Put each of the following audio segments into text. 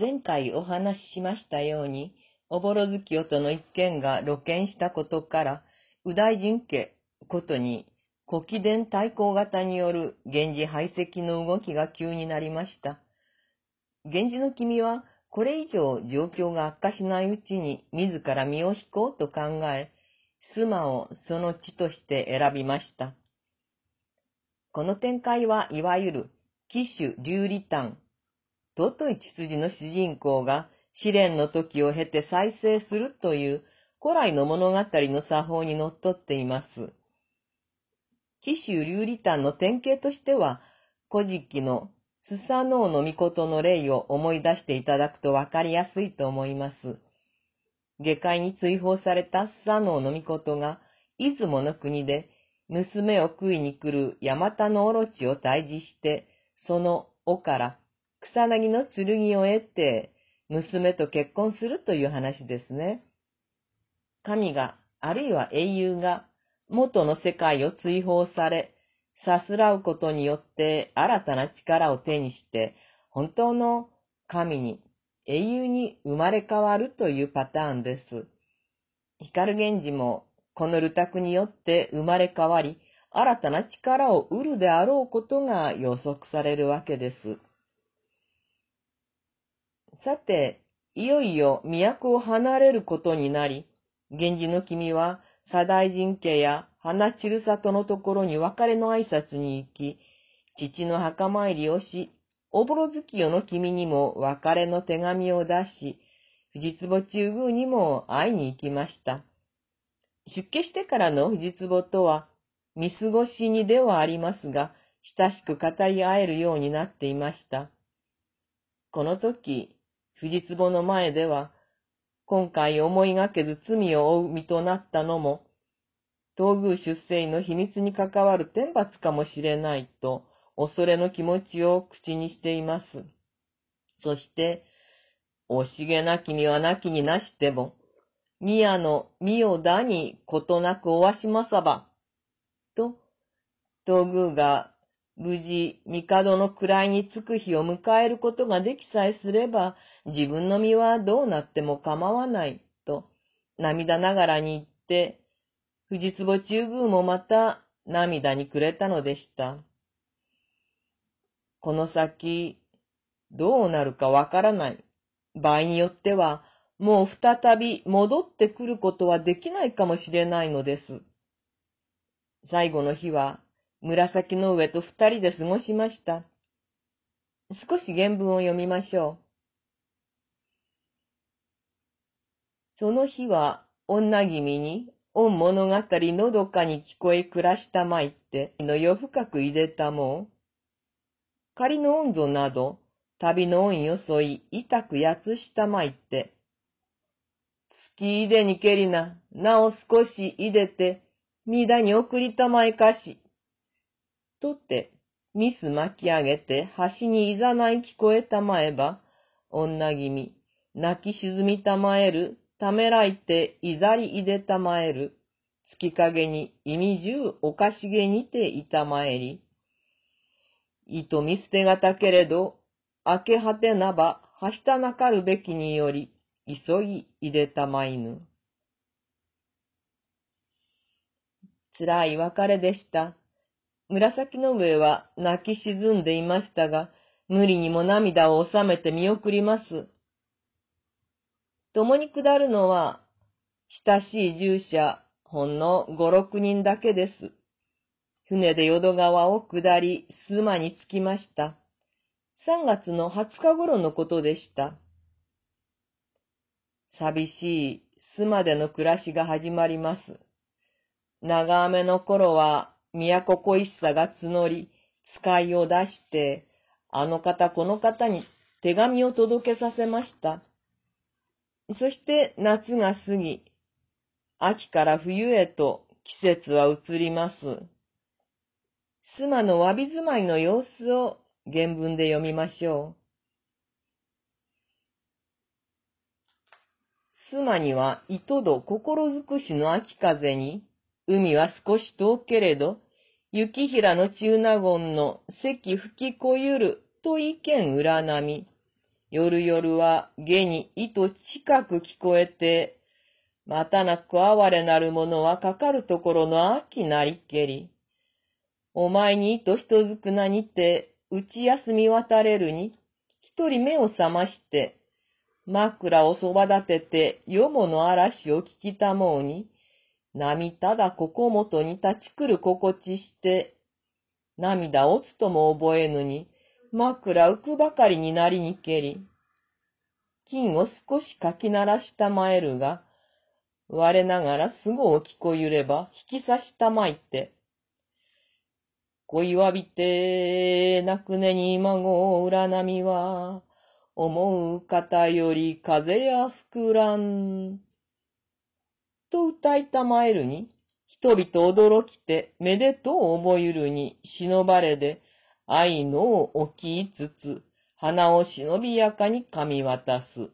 前回お話ししましたように、おぼろ月夜との一件が露見したことから、右大臣家ことに、古貴伝対抗型による源氏排斥の動きが急になりました。源氏の君は、これ以上状況が悪化しないうちに自ら身を引こうと考え、須磨をその地として選びました。この展開はいわゆる、騎手流理譚、尊い血筋の主人公が試練の時を経て再生するという古来の物語の作法にのっとっています。紀州流理譚の典型としては、古事記のスサノオの御事の例を思い出していただくとわかりやすいと思います。下界に追放されたスサノオの御事が、出雲の国で娘を食いに来るヤマタのオロチを退治して、その尾から草薙の剣を得て、娘と結婚するという話ですね。神が、あるいは英雄が、元の世界を追放され、さすらうことによって新たな力を手にして、本当の神に、英雄に生まれ変わるというパターンです。光源氏も、このルタクによって生まれ変わり、新たな力を得るであろうことが予測されるわけです。さて、いよいよ都を離れることになり、源氏の君は左大臣家や花散里のところに別れの挨拶に行き、父の墓参りをし、おぼろ月夜の君にも別れの手紙を出し、藤壺中宮にも会いに行きました。出家してからの藤壺とは、見過ごしにではありますが、親しく語り合えるようになっていました。この時、藤壺の前では、今回思いがけず罪を負う身となったのも、東宮出世の秘密に関わる天罰かもしれないと、恐れの気持ちを口にしています。そして、惜しげなき身はなきになしても、宮の身をだにことなくおわしまさば、と、東宮が無事、帝の位につく日を迎えることができさえすれば、自分の身はどうなっても構わない、と、涙ながらに言って、藤壺中宮もまた涙にくれたのでした。この先、どうなるかわからない。場合によっては、もう再び戻ってくることはできないかもしれないのです。最後の日は、紫の上と二人で過ごしました。少し原文を読みましょう。その日は女君に、御物語のどかに聞こえ暮らしたまいって、の夜深くいでたもう。仮の温存など、旅の恩よそい、痛くやつしたまいって。月いでにけりな、なお少しいでて、みだに送りたまえかし。とって、ミス巻き上げて橋にいざない聞こえたまえば、女君、泣き沈みたまえる、ためらいていざりいでたまえる、月影に意味中おかしげにていたまえり。いと見捨てがたけれど、明け果てなば、はしたなかるべきにより、急ぎいでたまいぬ。辛い別れでした。紫の上は泣き沈んでいましたが、無理にも涙を収めて見送ります。共に下るのは、親しい従者、ほんの五六人だけです。船で淀川を下り、須磨に着きました。3月の20日頃のことでした。寂しい須磨での暮らしが始まります。長雨の頃は都恋しさが募り、使いを出して、あの方この方に手紙を届けさせました。そして夏が過ぎ、秋から冬へと季節は移ります。須磨のわび住まいの様子を原文で読みましょう。須磨には糸戸心尽くしの秋風に、海は少し遠けれど、雪平の中納言の関吹きこゆると意見占み。夜々は下に糸近く聞こえて、またなく哀れなる者はかかるところの秋なりけり。お前に糸人ずくなにて、打ち休み渡れるに、一人目を覚まして、枕をそば立てて、よもの嵐を聞きたもうに、波ただここもとに立ちくる心地して、涙落つとも覚えぬに、枕浮くばかりになりにけり。金を少しかき鳴らしたまえるが、我ながらすぐ起きこゆれば引き刺したまいて、恋わびて、なくねに孫占みは、思う方より風や膨らん。と歌いたまえるに、人々驚きて、めでとう思ゆるに、忍ばれで、愛のを置きつつ、花を忍びやかに噛み渡す。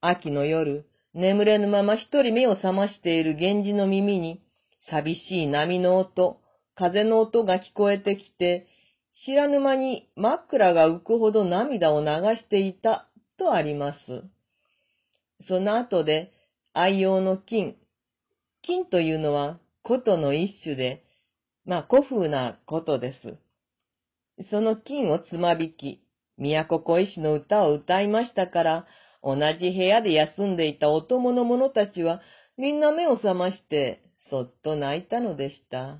秋の夜、眠れぬまま一人目を覚ましている源氏の耳に、寂しい波の音、風の音が聞こえてきて、知らぬ間に枕が浮くほど涙を流していたとあります。その後で愛用の金。金というのは琴の一種で、まあ古風なことです。その金をつまびき、都小石の歌を歌いましたから、同じ部屋で休んでいたお供の者たちは、みんな目を覚まして、そっと泣いたのでした。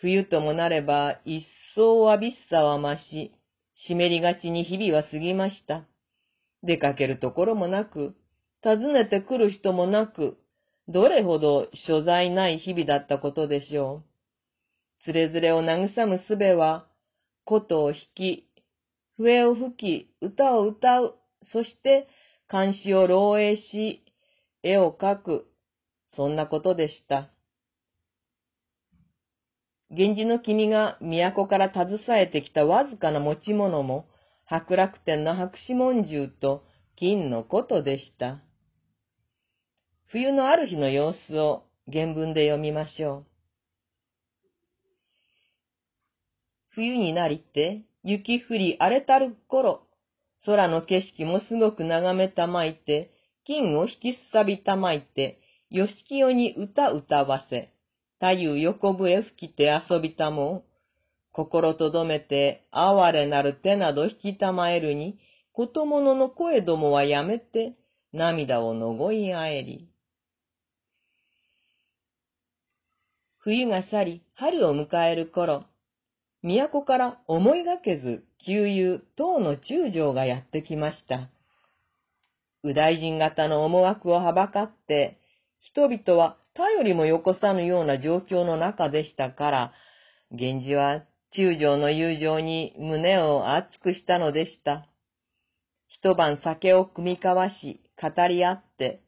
冬ともなれば、一層わびっさは増し、湿りがちに日々は過ぎました。出かけるところもなく、訪ねてくる人もなく、どれほど所在ない日々だったことでしょう。つれづれを慰むすべは、琴を弾き、笛を吹き、歌を歌う、そして監視を漏洩し、絵を描く、そんなことでした。源氏の君が都から携えてきたわずかな持ち物も、白楽天の白紙文獣と金のことでした。冬のある日の様子を原文で読みましょう。冬になりて、雪降り荒れたる頃、空の景色もすごく眺めたまいて、金を引きすさびたまいて、よしきよに歌歌わせ、太夫横笛吹きて遊びたも、心とどめて哀れなる手など引きたまえるに、ことものの声どもはやめて、涙をのごいあえり。冬が去り、春を迎える頃、都から思いがけず、旧友、唐の中将がやってきました。右大臣型の思惑をはばかって、人々は頼りもよこさぬような状況の中でしたから、源氏は中将の友情に胸を熱くしたのでした。一晩酒を組み交わし、語り合って、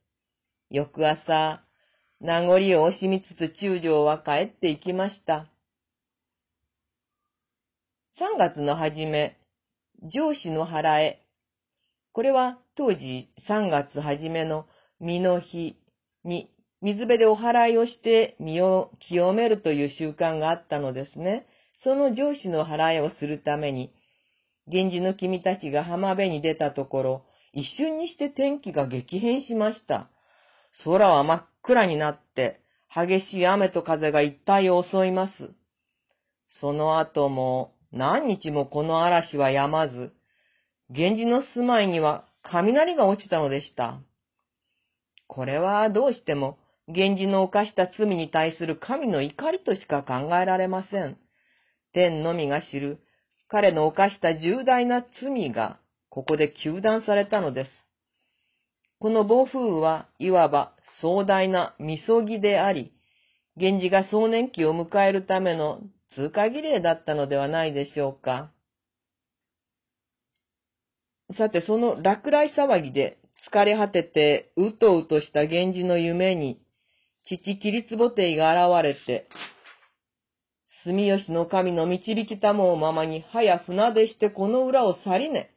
翌朝、名残を惜しみつつ中将は帰っていきました。3月の初め、上司の払え。これは当時3月初めの身の日に水辺でお祓いをして身を清めるという習慣があったのですね。その上司の払いをするために、源氏の君たちが浜辺に出たところ、一瞬にして天気が激変しました。空は真っ暗になって、激しい雨と風が一帯を襲います。その後も、何日もこの嵐は止まず、源氏の住まいには雷が落ちたのでした。これはどうしても源氏の犯した罪に対する神の怒りとしか考えられません。天のみが知る彼の犯した重大な罪がここで求断されたのです。この暴風雨はいわば壮大なみそぎであり、源氏が壮年期を迎えるための通過儀礼だったのではないでしょうか。さて、その落雷騒ぎで疲れ果ててうとうとした源氏の夢に、父キリツボテイが現れて、住吉の神の導きたもうままに、早船出してこの裏を去りね、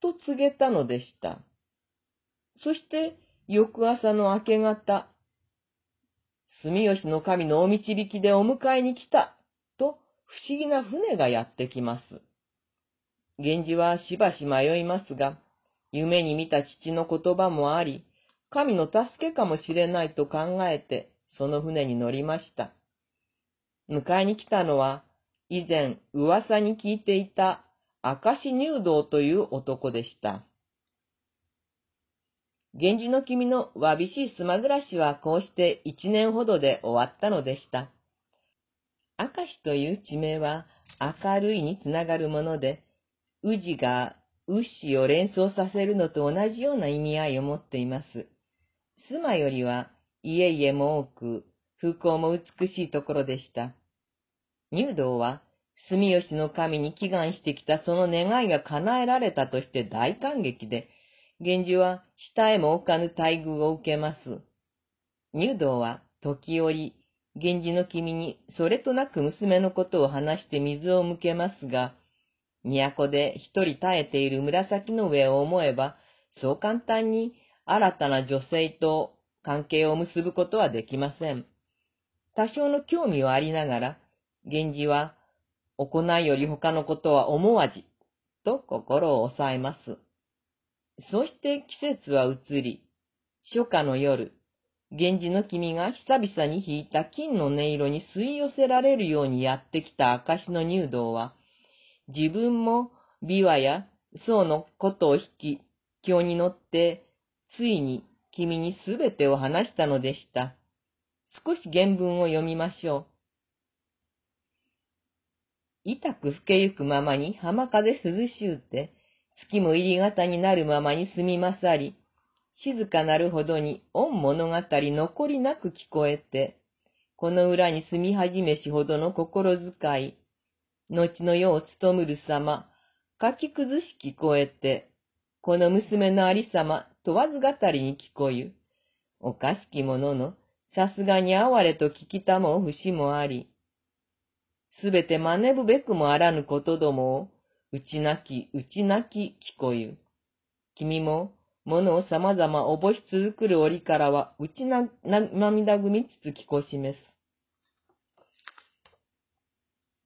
と告げたのでした。そして、翌朝の明け方、住吉の神のお導きでお迎えに来た、と不思議な船がやってきます。源氏はしばし迷いますが、夢に見た父の言葉もあり、神の助けかもしれないと考えて、その船に乗りました。迎えに来たのは、以前噂に聞いていた明石入道という男でした。源氏の君のわびしい島暮らしはこうして一年ほどで終わったのでした。明石という地名は明るいにつながるもので、宇治が牛を連想させるのと同じような意味合いを持っています。妻よりは家々も多く、風光も美しいところでした。入道は、住吉の神に祈願してきたその願いが叶えられたとして大感激で、源氏は下へも置かぬ待遇を受けます。入道は時折、源氏の君にそれとなく娘のことを話して水を向けますが、都で一人耐えている紫の上を思えば、そう簡単に新たな女性と関係を結ぶことはできません。多少の興味はありながら、源氏は、行いより他のことは思わじ、と心を抑えます。そして季節は移り、初夏の夜、源氏の君が久々に弾いた金の音色に吸い寄せられるようにやってきた証の入道は、自分も琵琶や僧のことを弾き、今に乗って、ついに君にすべてを話したのでした。少し原文を読みましょう。痛く吹けゆくままに浜風涼しゅうて、月も入り型になるままに住みまさり、静かなるほどに恩物語残りなく聞こえて、この裏に住み始めしほどの心遣い、後の世を務むる様、書き崩し聞こえて、この娘のありさま問わず語りに聞こゆ。おかしきものの、さすがに哀れと聞きたも節もあり、すべて真似ぶべくもあらぬことどもを、うちなき、うちなき聞こゆ。君も、ものをさまざまおぼし続くる折からは、うちな、涙ぐみつつ聞こしめす。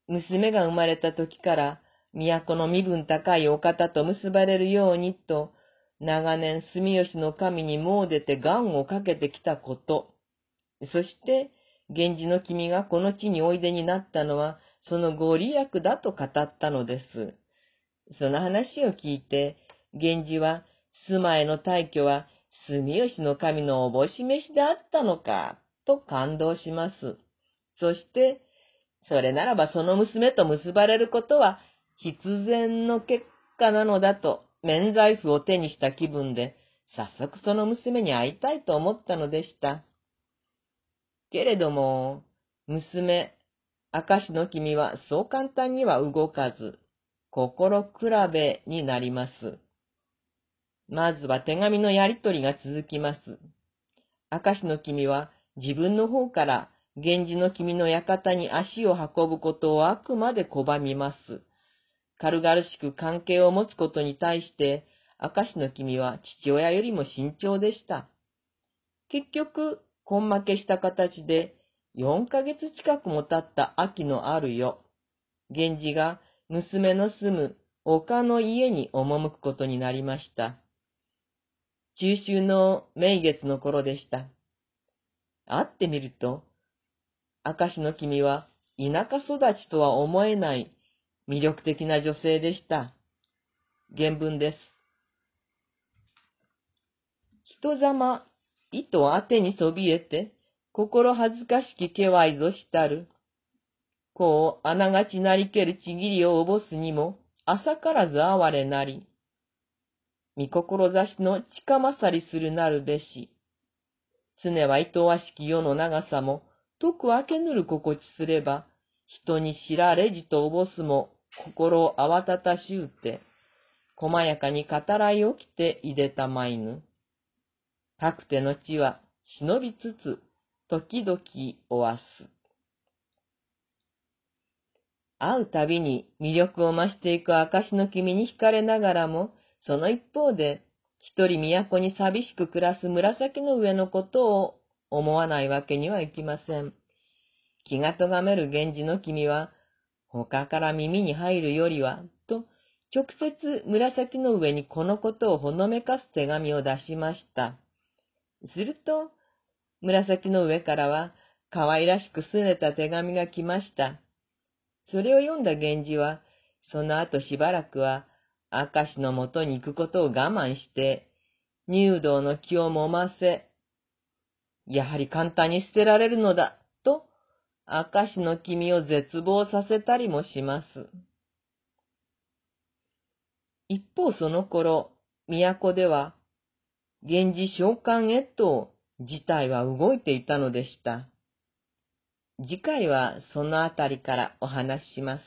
娘が生まれた時から、都の身分高いお方と結ばれるようにと、長年住吉の神に詣でて願をかけてきたこと、そして、源氏の君がこの地においでになったのは、そのご利益だと語ったのです。その話を聞いて、源氏は、住まいの大居は、住吉の神のおぼし飯であったのか、と感動します。そして、それならばその娘と結ばれることは、必然の結果なのだと、免罪符を手にした気分で、早速その娘に会いたいと思ったのでした。けれども、娘、明石の君はそう簡単には動かず、心比べになります。まずは手紙のやりとりが続きます。明石の君は自分の方から源氏の君の館に足を運ぶことをあくまで拒みます。軽々しく関係を持つことに対して、明石の君は父親よりも慎重でした。結局、根負けした形で、4ヶ月近くも経った秋のある夜、源氏が娘の住む丘の家に赴くことになりました。中秋の名月の頃でした。会ってみると、明石の君は田舎育ちとは思えない魅力的な女性でした。原文です。人ざま糸当てにそびえて、心恥ずかしきけわいぞしたる。こう、あながちなりけるちぎりをおぼすにも、朝からず哀れなり。見志の近勝りするなるべし。常はいとわしき世の長さも、とく明けぬる心地すれば、人に知られじとおぼすも、心を慌たたしゅうて、細やかに語らい起きていでたまいぬ。かくての地は忍びつつ、時々おわす。会うたびに魅力を増していく証の君に惹かれながらも、その一方で、一人都に寂しく暮らす紫の上のことを思わないわけにはいきません。気が咎める源氏の君は、他から耳に入るよりは、と、直接紫の上にこのことをほのめかす手紙を出しました。すると、紫の上からは、可愛らしく拗ねた手紙が来ました。それを読んだ源氏は、その後しばらくは、明石のもとに行くことを我慢して、入道の気を揉ませ、やはり簡単に捨てられるのだ、と、明石の君を絶望させたりもします。一方その頃、都では、源氏召喚へと事態は動いていたのでした。次回はそのあたりからお話しします。